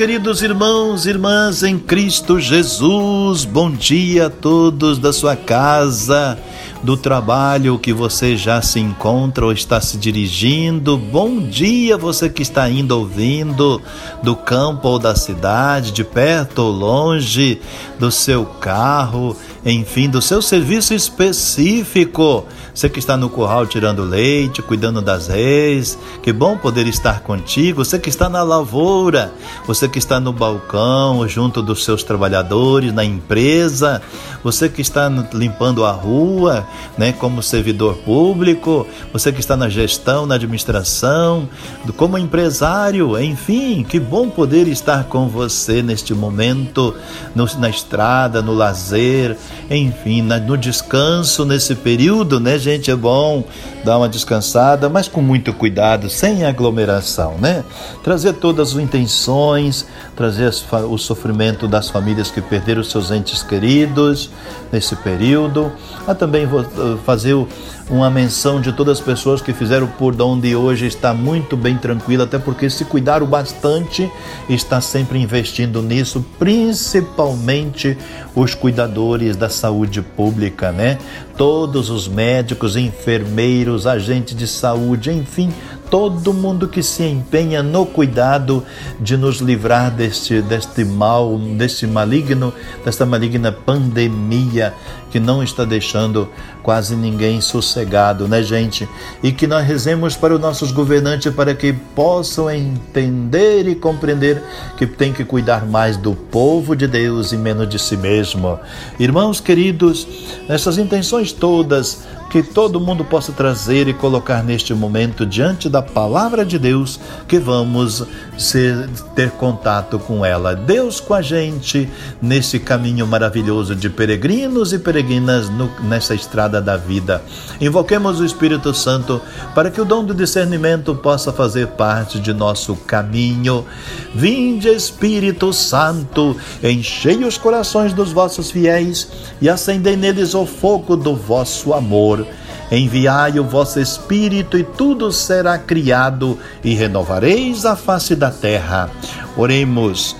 queridos irmãos e irmãs em Cristo Jesus. Bom dia a todos da sua casa, do trabalho que você já se encontra ou está se dirigindo. Bom dia, você que está indo ouvindo do campo ou da cidade, de perto ou longe, do seu carro, enfim, do seu serviço específico. Você que está no curral tirando leite, cuidando das reis, que bom poder estar contigo. Você que está na lavoura, você que está no balcão, junto dos seus trabalhadores, na empresa, você que está limpando a rua, né, como servidor público, você que está na gestão, na administração, como empresário, enfim, que bom poder estar com você neste momento, no, na estrada, no lazer, enfim, no descanso nesse período, né, gente? É bom dar uma descansada, mas com muito cuidado, sem aglomeração, né? Trazer todas as intenções, trazer o sofrimento das famílias que perderam seus entes queridos nesse período. A também fazer uma menção de todas as pessoas que fizeram por onde hoje está muito bem tranquilo, até porque se cuidaram bastante, está sempre investindo nisso, principalmente os cuidadores da saúde pública, né? Todos os médicos, enfermeiros, agentes de saúde, enfim, todo mundo que se empenha no cuidado de nos livrar deste, deste mal, deste maligno, desta maligna pandemia que não está deixando quase ninguém sossegado, né, gente? E que nós rezemos para os nossos governantes para que possam entender e compreender que tem que cuidar mais do povo de Deus e menos de si mesmo. Irmãos queridos, essas intenções todas que todo mundo possa trazer e colocar neste momento diante da palavra de Deus, que vamos ser, ter contato com ela. Deus com a gente nesse caminho maravilhoso de peregrinos e peregrinas no, nessa estrada da vida. Invoquemos o Espírito Santo para que o dom do discernimento possa fazer parte de nosso caminho. Vinde, Espírito Santo, enchei os corações dos vossos fiéis e acendei neles o fogo do vosso amor. Enviai o vosso Espírito e tudo será criado e renovareis a face da terra. Oremos.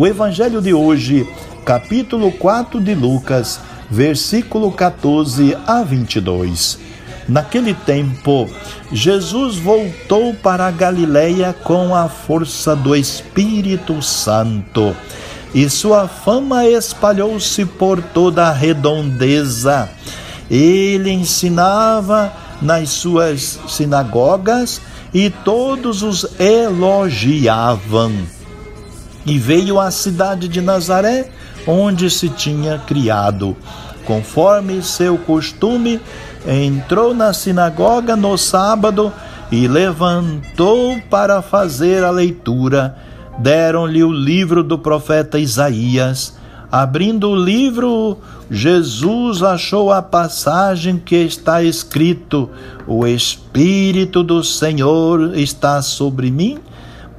O Evangelho de hoje, capítulo 4 de Lucas, versículo 14 a 22. Naquele tempo, Jesus voltou para a Galiléia com a força do Espírito Santo, e sua fama espalhou-se por toda a redondeza. Ele ensinava nas suas sinagogas e todos os elogiavam. E veio à cidade de Nazaré, onde se tinha criado. Conforme seu costume, entrou na sinagoga no sábado e levantou para fazer a leitura. Deram-lhe o livro do profeta Isaías. Abrindo o livro, Jesus achou a passagem que está escrito: O Espírito do Senhor está sobre mim,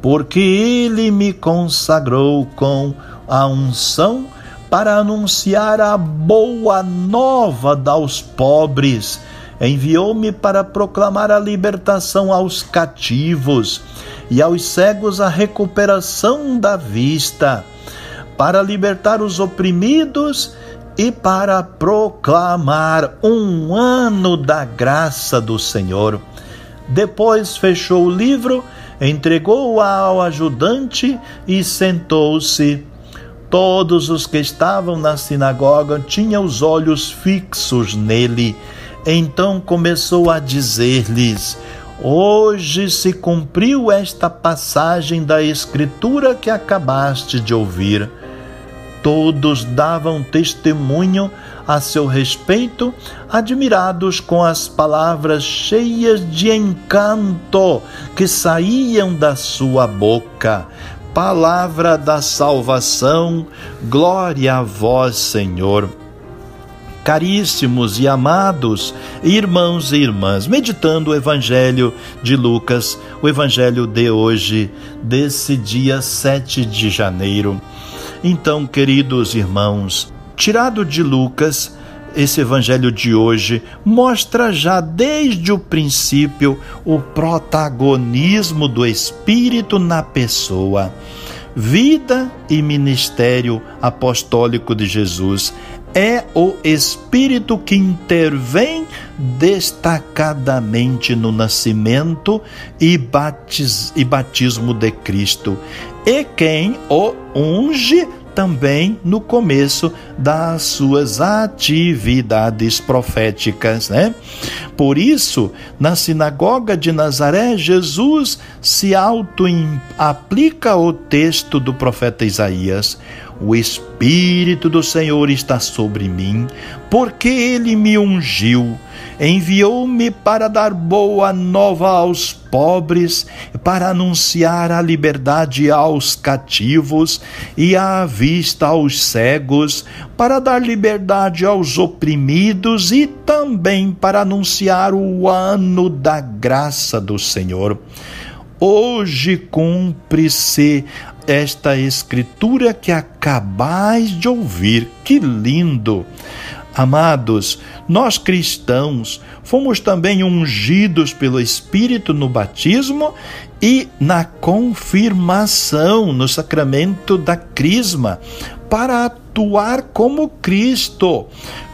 porque ele me consagrou com a unção para anunciar a boa nova aos pobres. Enviou-me para proclamar a libertação aos cativos e aos cegos a recuperação da vista, para libertar os oprimidos e para proclamar um ano da graça do Senhor. Depois fechou o livro, entregou-o ao ajudante e sentou-se. Todos os que estavam na sinagoga tinham os olhos fixos nele. Então começou a dizer-lhes: Hoje se cumpriu esta passagem da Escritura que acabaste de ouvir. Todos davam testemunho a seu respeito, admirados com as palavras cheias de encanto que saíam da sua boca. Palavra da salvação, glória a vós, Senhor. Caríssimos e amados irmãos e irmãs, meditando o Evangelho de Lucas, o Evangelho de hoje, desse dia 7 de janeiro. Então, queridos irmãos, tirado de Lucas, esse evangelho de hoje mostra já desde o princípio o protagonismo do Espírito na pessoa. Vida e ministério apostólico de Jesus é o Espírito que intervém destacadamente no nascimento e, batismo de Cristo, e quem o unge também no começo das suas atividades proféticas, né? Por isso, na sinagoga de Nazaré, Jesus se auto-aplica o texto do profeta Isaías. O Espírito do Senhor está sobre mim, porque ele me ungiu enviou-me para dar boa nova aos pobres, para anunciar a liberdade aos cativos e a vista aos cegos, para dar liberdade aos oprimidos e também para anunciar o ano da graça do Senhor. Hoje cumpre-se esta escritura que acabais de ouvir. Que lindo! Amados, nós cristãos fomos também ungidos pelo Espírito no batismo e na confirmação no sacramento da Crisma, para atuar como Cristo,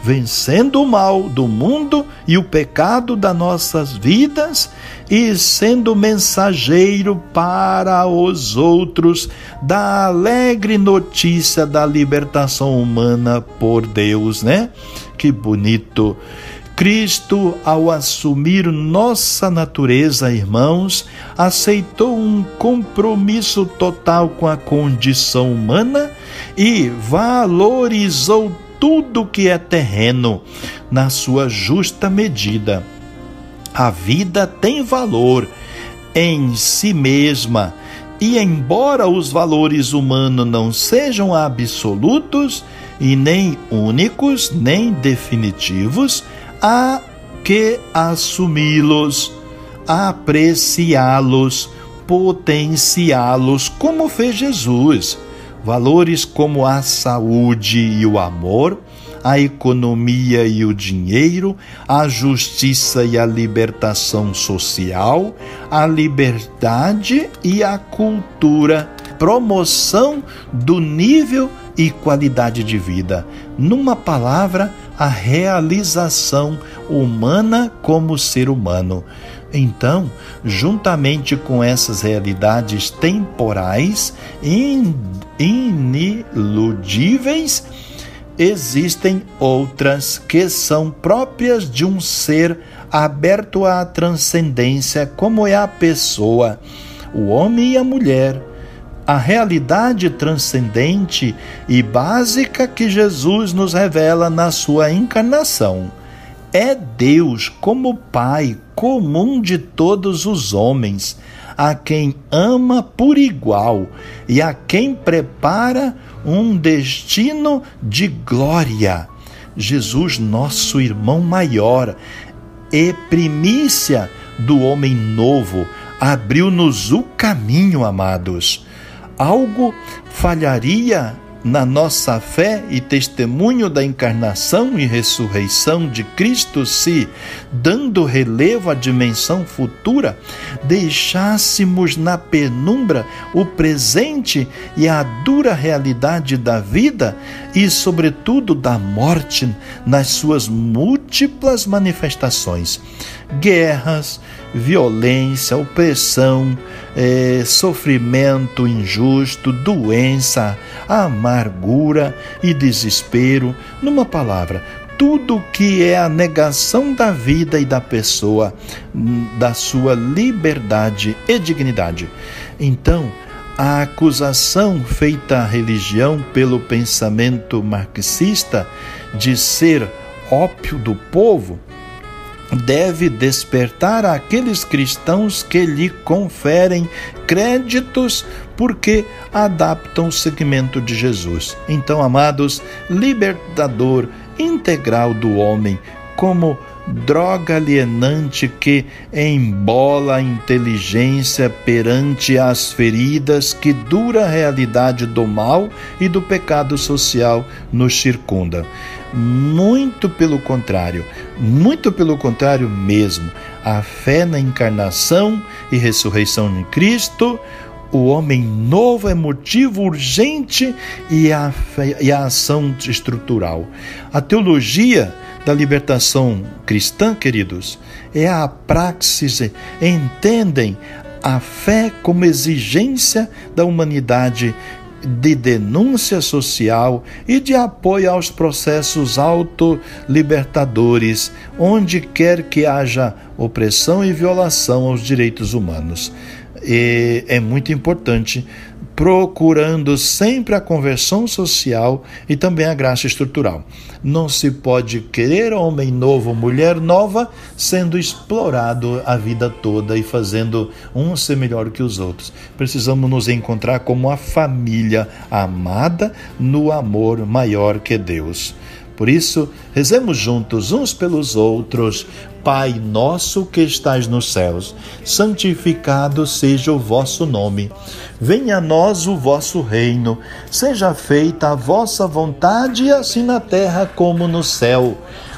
vencendo o mal do mundo e o pecado das nossas vidas e sendo mensageiro para os outros da alegre notícia da libertação humana por Deus, né? Que bonito. Cristo, ao assumir nossa natureza, irmãos, aceitou um compromisso total com a condição humana e valorizou tudo que é terreno na sua justa medida. A vida tem valor em si mesma, e embora os valores humanos não sejam absolutos e nem únicos, nem definitivos, há que assumi-los, apreciá-los, potenciá-los, como fez Jesus. Valores como a saúde e o amor, a economia e o dinheiro, a justiça e a libertação social, a liberdade e a cultura, promoção do nível e qualidade de vida. Numa palavra, a realização humana como ser humano. Então, juntamente com essas realidades temporais iniludíveis, existem outras que são próprias de um ser aberto à transcendência, como é a pessoa, o homem e a mulher, a realidade transcendente e básica que Jesus nos revela na sua encarnação. É Deus como Pai comum de todos os homens, a quem ama por igual e a quem prepara um destino de glória. Jesus, nosso irmão maior, e primícia do homem novo, abriu-nos o caminho, amados algo falharia na nossa fé e testemunho da encarnação e ressurreição de Cristo, se, dando relevo à dimensão futura, deixássemos na penumbra o presente e a dura realidade da vida e, sobretudo, da morte nas suas múltiplas manifestações guerras, violência, opressão, é, sofrimento injusto, doença, amargura e desespero. Numa palavra, tudo que é a negação da vida e da pessoa, da sua liberdade e dignidade. Então, a acusação feita à religião pelo pensamento marxista de ser ópio do povo deve despertar aqueles cristãos que lhe conferem créditos porque adaptam o segmento de Jesus. Então, amados, libertador integral do homem, como droga alienante que embola a inteligência perante as feridas que dura realidade do mal e do pecado social nos circunda. Muito pelo contrário, muito pelo contrário mesmo. A fé na encarnação e ressurreição em Cristo, o homem novo é motivo urgente e a, e a ação estrutural. A teologia da libertação cristã, queridos, é a praxis, entendem a fé como exigência da humanidade de denúncia social e de apoio aos processos autolibertadores, onde quer que haja opressão e violação aos direitos humanos. E é muito importante procurando sempre a conversão social e também a graça estrutural. Não se pode querer homem novo, mulher nova, sendo explorado a vida toda e fazendo um ser melhor que os outros. Precisamos nos encontrar como a família amada no amor maior que Deus. Por isso, rezemos juntos uns pelos outros. Pai nosso que estais nos céus, santificado seja o vosso nome. Venha a nós o vosso reino. Seja feita a vossa vontade, assim na terra como no céu.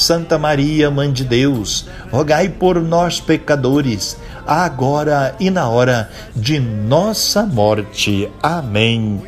Santa Maria, Mãe de Deus, rogai por nós, pecadores, agora e na hora de nossa morte. Amém.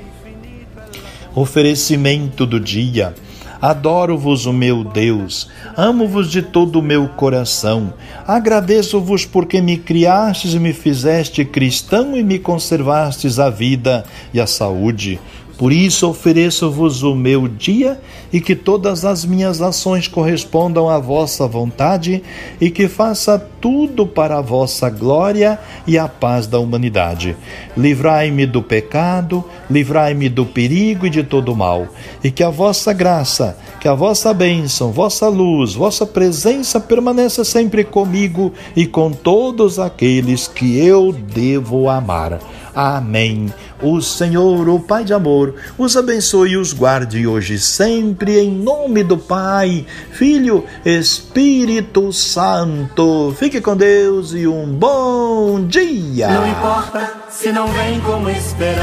Oferecimento do dia. Adoro-vos, o meu Deus, amo-vos de todo o meu coração. Agradeço-vos porque me criastes e me fizeste cristão e me conservastes a vida e a saúde. Por isso ofereço-vos o meu dia e que todas as minhas ações correspondam à vossa vontade e que faça tudo para a vossa glória e a paz da humanidade. Livrai-me do pecado, livrai-me do perigo e de todo mal, e que a vossa graça, que a vossa bênção, vossa luz, vossa presença permaneça sempre comigo e com todos aqueles que eu devo amar. Amém. O Senhor, o Pai de amor, os abençoe e os guarde hoje sempre, em nome do Pai, Filho, Espírito Santo. Fique com Deus e um bom dia. Não importa se não vem como esperava,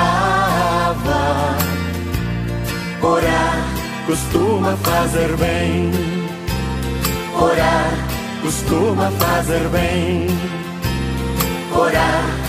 orar costuma fazer bem. Orar costuma fazer bem. Orar